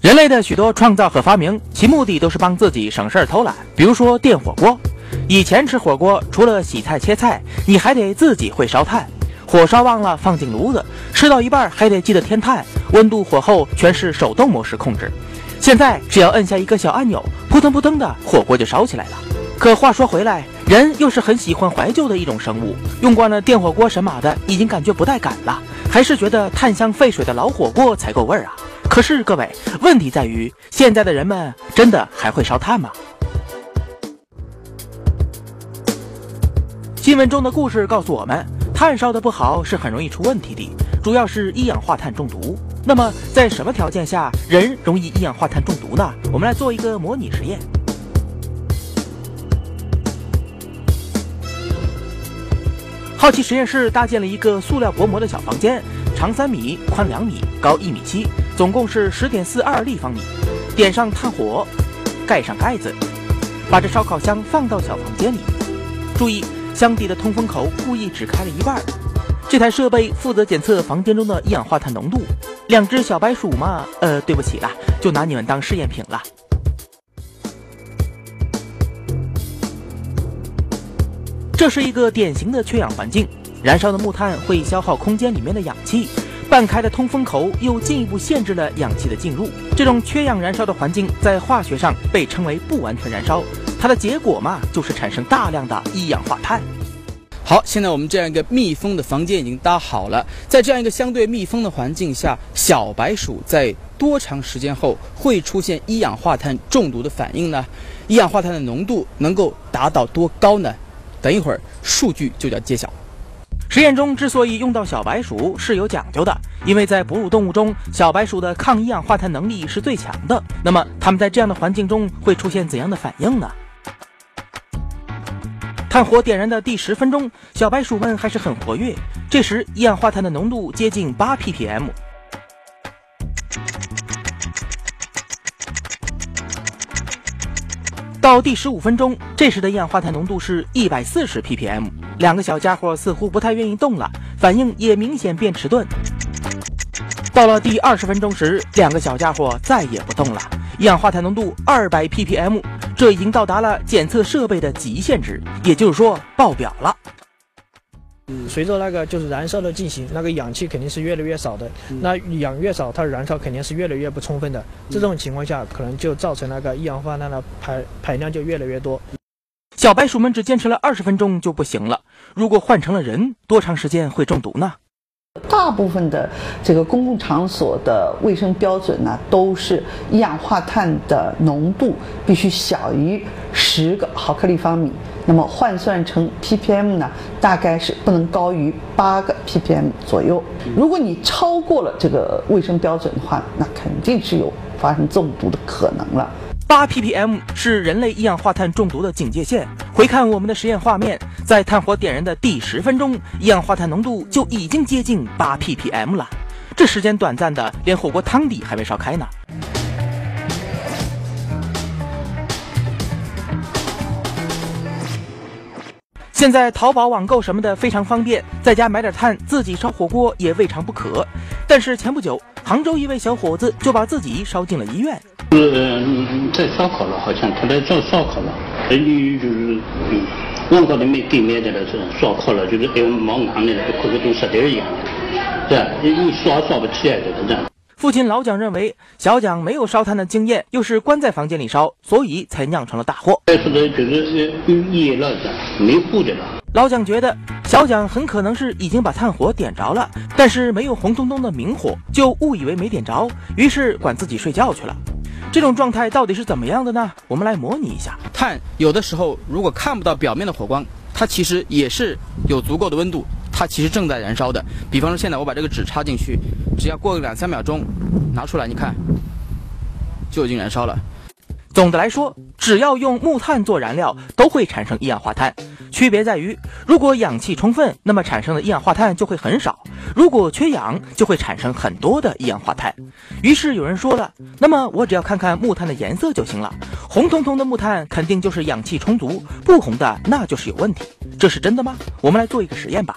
人类的许多创造和发明，其目的都是帮自己省事儿偷懒。比如说电火锅，以前吃火锅除了洗菜切菜，你还得自己会烧炭，火烧旺了放进炉子，吃到一半还得记得添炭，温度火候全是手动模式控制。现在只要摁下一个小按钮，扑腾扑腾的火锅就烧起来了。可话说回来，人又是很喜欢怀旧的一种生物，用惯了电火锅神马的，已经感觉不带感了，还是觉得炭香沸水的老火锅才够味儿啊。可是各位，问题在于现在的人们真的还会烧炭吗？新闻中的故事告诉我们，炭烧的不好是很容易出问题的，主要是一氧化碳中毒。那么在什么条件下人容易一氧化碳中毒呢？我们来做一个模拟实验。好奇实验室搭建了一个塑料薄膜的小房间，长三米，宽两米，高一米七，总共是十点四二立方米。点上炭火，盖上盖子，把这烧烤箱放到小房间里。注意，箱底的通风口故意只开了一半。这台设备负责检测房间中的一氧化碳浓度。两只小白鼠嘛，呃，对不起了，就拿你们当试验品了。这是一个典型的缺氧环境，燃烧的木炭会消耗空间里面的氧气，半开的通风口又进一步限制了氧气的进入。这种缺氧燃烧的环境在化学上被称为不完全燃烧，它的结果嘛，就是产生大量的一氧化碳。好，现在我们这样一个密封的房间已经搭好了，在这样一个相对密封的环境下，小白鼠在多长时间后会出现一氧化碳中毒的反应呢？一氧化碳的浓度能够达到多高呢？等一会儿，数据就将揭晓。实验中之所以用到小白鼠是有讲究的，因为在哺乳动物中，小白鼠的抗一氧化碳能力是最强的。那么，它们在这样的环境中会出现怎样的反应呢？炭火点燃的第十分钟，小白鼠们还是很活跃，这时一氧化碳的浓度接近八 ppm。到第十五分钟，这时的一氧化碳浓度是一百四十 ppm。两个小家伙似乎不太愿意动了，反应也明显变迟钝。到了第二十分钟时，两个小家伙再也不动了，一氧化碳浓度二百 ppm，这已经到达了检测设备的极限值，也就是说爆表了。随着那个就是燃烧的进行，那个氧气肯定是越来越少的。那氧越少，它的燃烧肯定是越来越不充分的。这种情况下，可能就造成那个一氧化碳的排排量就越来越多。小白鼠们只坚持了二十分钟就不行了。如果换成了人，多长时间会中毒呢？大部分的这个公共场所的卫生标准呢，都是一氧化碳的浓度必须小于十个毫克立方米。那么换算成 ppm 呢，大概是不能高于八个 ppm 左右。如果你超过了这个卫生标准的话，那肯定是有发生中毒的可能了。八 ppm 是人类一氧化碳中毒的警戒线。回看我们的实验画面，在炭火点燃的第十分钟，一氧化碳浓度就已经接近八 ppm 了。这时间短暂的，连火锅汤底还没烧开呢。现在淘宝网购什么的非常方便，在家买点炭自己烧火锅也未尝不可。但是前不久，杭州一位小伙子就把自己烧进了医院。嗯，在烧烤了，好像他在做烧烤了。哎，你就是嗯，网高头没给买的了，是烧烤了，就是还有冒烟的，就跟跟石头一样的，是吧？你烧烧不起来的，这样。父亲老蒋认为，小蒋没有烧炭的经验，又是关在房间里烧，所以才酿成了大祸。说的就是噎了，没火的了。老蒋觉得，小蒋很可能是已经把炭火点着了，但是没有红彤彤的明火，就误以为没点着，于是管自己睡觉去了。这种状态到底是怎么样的呢？我们来模拟一下。碳有的时候如果看不到表面的火光，它其实也是有足够的温度，它其实正在燃烧的。比方说，现在我把这个纸插进去，只要过个两三秒钟，拿出来，你看，就已经燃烧了。总的来说，只要用木炭做燃料，都会产生一氧化碳。区别在于，如果氧气充分，那么产生的一氧化碳就会很少；如果缺氧就会产生很多的一氧化碳。于是有人说了那么我只要看看木炭的颜色就行了。红彤彤的木炭肯定就是氧气充足不红的那就是有问题这是真的吗？我们来做一个实验吧。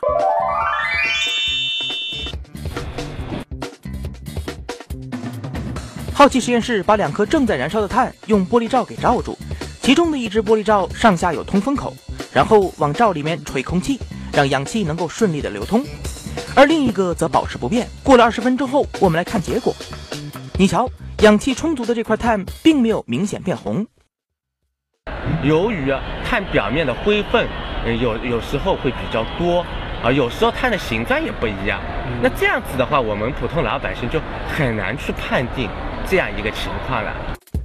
好奇实验室把两颗正在燃烧的碳用玻璃罩给罩住其中的一只玻璃罩上下有通风口然后往罩里面吹空气让氧气能够顺利的流通。而另一个则保持不变。过了二十分钟后，我们来看结果。你瞧，氧气充足的这块碳并没有明显变红。由于碳表面的灰分，有有时候会比较多。啊，有时候碳的形状也不一样，那这样子的话，我们普通老百姓就很难去判定这样一个情况了。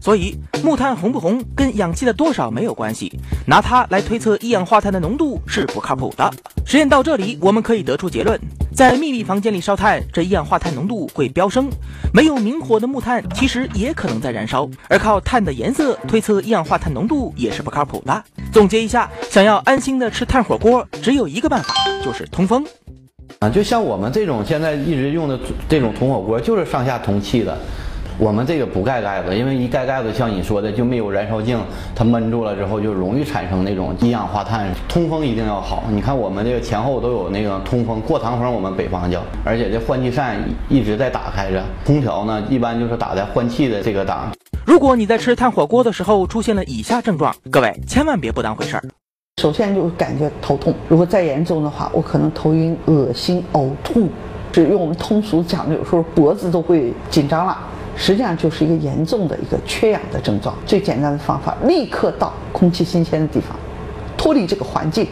所以木炭红不红跟氧气的多少没有关系，拿它来推测一氧化碳的浓度是不靠谱的。实验到这里，我们可以得出结论：在秘密房间里烧炭，这一氧化碳浓度会飙升。没有明火的木炭其实也可能在燃烧，而靠碳的颜色推测一氧化碳浓度也是不靠谱的。总结一下，想要安心的吃炭火锅，只有一个办法，就是通风。啊，就像我们这种现在一直用的这种铜火锅，就是上下通气的。我们这个不盖盖子，因为一盖盖子，像你说的就没有燃烧镜，它闷住了之后就容易产生那种一氧化碳。通风一定要好，你看我们这个前后都有那个通风过堂风，我们北方叫，而且这换气扇一直在打开着，空调呢一般就是打在换气的这个档。如果你在吃炭火锅的时候出现了以下症状，各位千万别不当回事儿。首先就感觉头痛，如果再严重的话，我可能头晕、恶心、呕吐，是用我们通俗讲的，有时候脖子都会紧张了。实际上就是一个严重的一个缺氧的症状。最简单的方法，立刻到空气新鲜的地方，脱离这个环境。